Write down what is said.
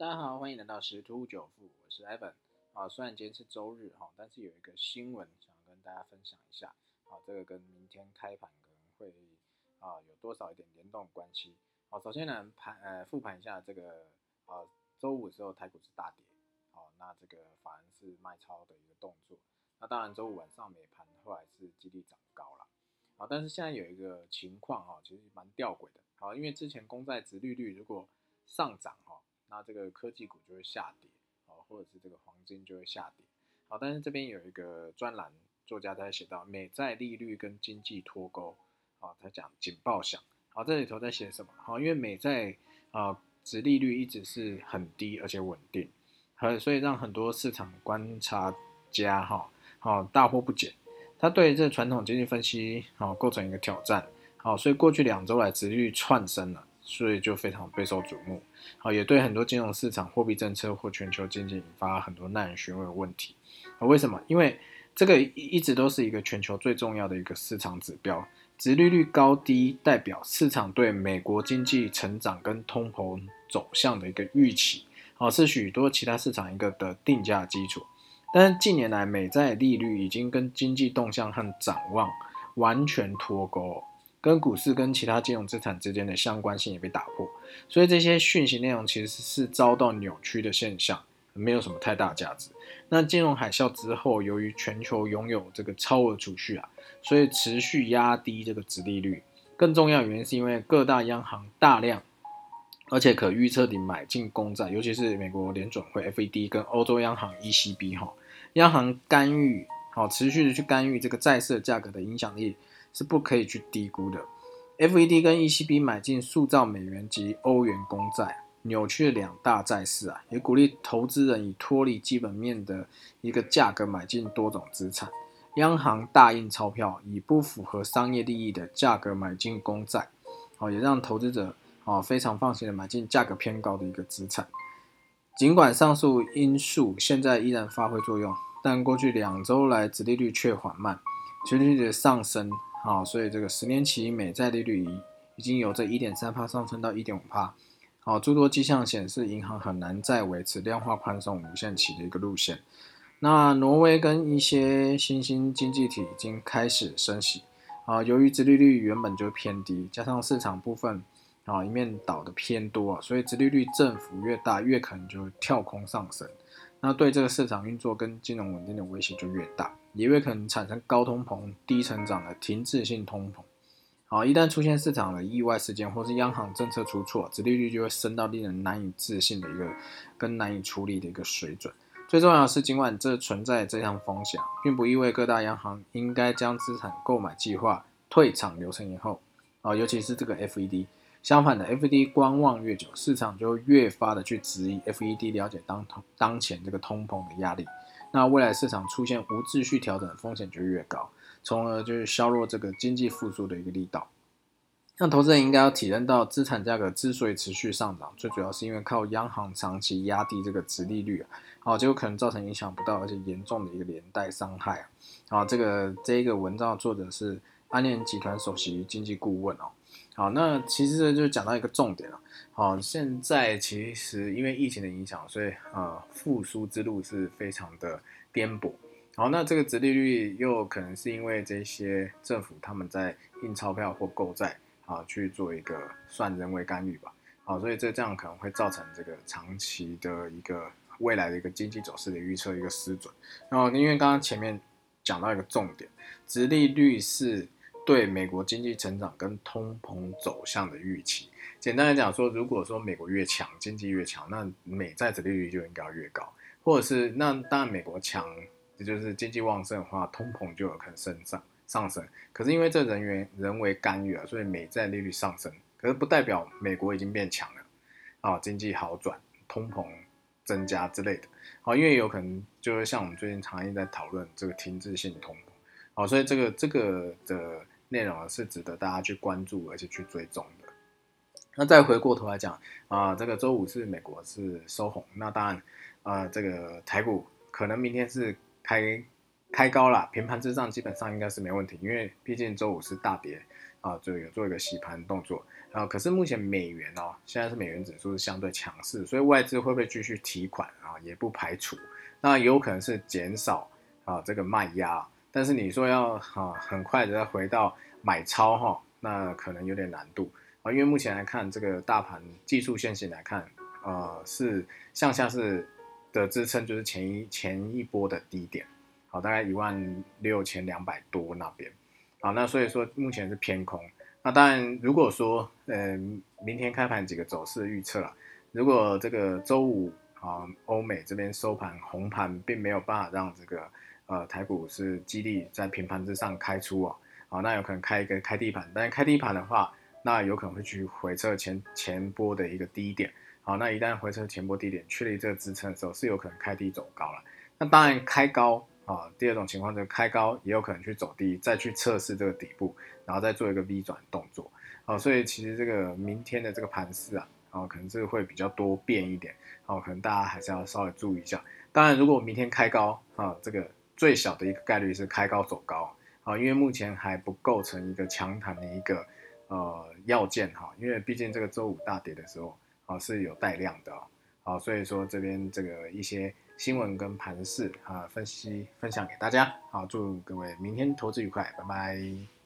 大家好，欢迎来到十突九富，我是 Evan。啊，虽然今天是周日哈，但是有一个新闻想跟大家分享一下。啊，这个跟明天开盘可能会啊有多少一点联动关系。好，首先呢盘呃复盘一下这个啊周五的时候台股是大跌，好，那这个反而是卖超的一个动作。那当然周五晚上美盘后来是激励涨高了。好，但是现在有一个情况哈，其实蛮吊诡的。好，因为之前公债值利率如果上涨哈。那这个科技股就会下跌，哦，或者是这个黄金就会下跌，好，但是这边有一个专栏作家在写到美债利率跟经济脱钩，啊，他讲警报响，好，这里头在写什么？好，因为美债啊，值利率一直是很低而且稳定，和所以让很多市场观察家哈，好大惑不解，他对这传统经济分析好构成一个挑战，好，所以过去两周来值利率窜升了。所以就非常备受瞩目，好，也对很多金融市场、货币政策或全球经济引发很多耐人寻味的问题。啊，为什么？因为这个一直都是一个全球最重要的一个市场指标，殖利率高低代表市场对美国经济成长跟通膨走向的一个预期，啊，是许多其他市场一个的定价基础。但是近年来美债利率已经跟经济动向和展望完全脱钩。跟股市跟其他金融资产之间的相关性也被打破，所以这些讯息内容其实是遭到扭曲的现象，没有什么太大价值。那金融海啸之后，由于全球拥有这个超额储蓄啊，所以持续压低这个殖利率。更重要原因是因为各大央行大量而且可预测地买进公债，尤其是美国联准会 FED 跟欧洲央行 ECB 哈，央行干预好持续的去干预这个债市价格的影响力。是不可以去低估的。FED 跟 ECB 买进塑造美元及欧元公债，扭曲了两大债市啊，也鼓励投资人以脱离基本面的一个价格买进多种资产。央行大印钞票，以不符合商业利益的价格买进公债，哦，也让投资者哦非常放心的买进价格偏高的一个资产。尽管上述因素现在依然发挥作用，但过去两周来，殖利率却缓慢，殖利率的上升。好，所以这个十年期美债利率已经由这一点三帕上升到一点五帕。好，诸多迹象显示银行很难再维持量化宽松无限期的一个路线。那挪威跟一些新兴经济体已经开始升息。啊，由于殖利率原本就偏低，加上市场部分啊一面倒的偏多啊，所以殖利率振幅越大，越可能就跳空上升。那对这个市场运作跟金融稳定的威胁就越大。也会可能产生高通膨、低成长的停滞性通膨。好，一旦出现市场的意外事件，或是央行政策出错，殖利率就会升到令人难以置信的一个跟难以处理的一个水准。最重要的是，尽管这存在这项风险，并不意味各大央行应该将资产购买计划退场流程以后。啊，尤其是这个 FED。相反的，FED 观望越久，市场就越发的去质疑 FED 了解当通当前这个通膨的压力。那未来市场出现无秩序调整的风险就越高，从而就是削弱这个经济复苏的一个力道。那投资人应该要体认到，资产价格之所以持续上涨，最主要是因为靠央行长期压低这个殖利率啊，好，就有可能造成影响不到而且严重的一个连带伤害啊。好，这个这一个文章的作者是安联集团首席经济顾问哦。好，那其实就讲到一个重点了。好，现在其实因为疫情的影响，所以呃复苏之路是非常的颠簸。好，那这个殖利率又可能是因为这些政府他们在印钞票或购债啊去做一个算人为干预吧。好，所以这这样可能会造成这个长期的一个未来的一个经济走势的预测一个失准。然后因为刚刚前面讲到一个重点，殖利率是。对美国经济成长跟通膨走向的预期，简单来讲说，如果说美国越强，经济越强，那美债的利率就应该要越高，或者是那当然美国强，也就是经济旺盛的话，通膨就有可能升上上升。可是因为这人员人为干预啊，所以美债利率上升，可是不代表美国已经变强了啊，经济好转，通膨增加之类的。好，因为有可能就是像我们最近常常在讨论这个停滞性通膨。好，所以这个这个的内容是值得大家去关注而且去追踪的。那再回过头来讲啊，这个周五是美国是收红，那当然啊，这个台股可能明天是开开高了，平盘之上基本上应该是没问题，因为毕竟周五是大跌啊，就有做一个洗盘动作啊。可是目前美元哦，现在是美元指数是相对强势，所以外资会不会继续提款啊？也不排除。那有可能是减少啊这个卖压，但是你说要啊很快的再回到买超哈，那可能有点难度啊。因为目前来看，这个大盘技术线型来看，呃是向下是的支撑，就是前一前一波的低点，好，大概一万六千两百多那边。好，那所以说目前是偏空。那当然，如果说，嗯，明天开盘几个走势预测了，如果这个周五啊，欧美这边收盘红盘，并没有办法让这个呃台股是激励在平盘之上开出哦，啊，那有可能开一个开低盘，但是开低盘的话，那有可能会去回撤前前波的一个低点。好，那一旦回撤前波低点，确立这个支撑的时候，是有可能开低走高了。那当然开高。啊，第二种情况就是开高也有可能去走低，再去测试这个底部，然后再做一个 V 转动作。好，所以其实这个明天的这个盘势啊，啊，可能这个会比较多变一点。好，可能大家还是要稍微注意一下。当然，如果明天开高啊，这个最小的一个概率是开高走高啊，因为目前还不构成一个强弹的一个呃要件哈，因为毕竟这个周五大跌的时候啊是有带量的啊，所以说这边这个一些。新闻跟盘势啊，分析分享给大家，好，祝各位明天投资愉快，拜拜。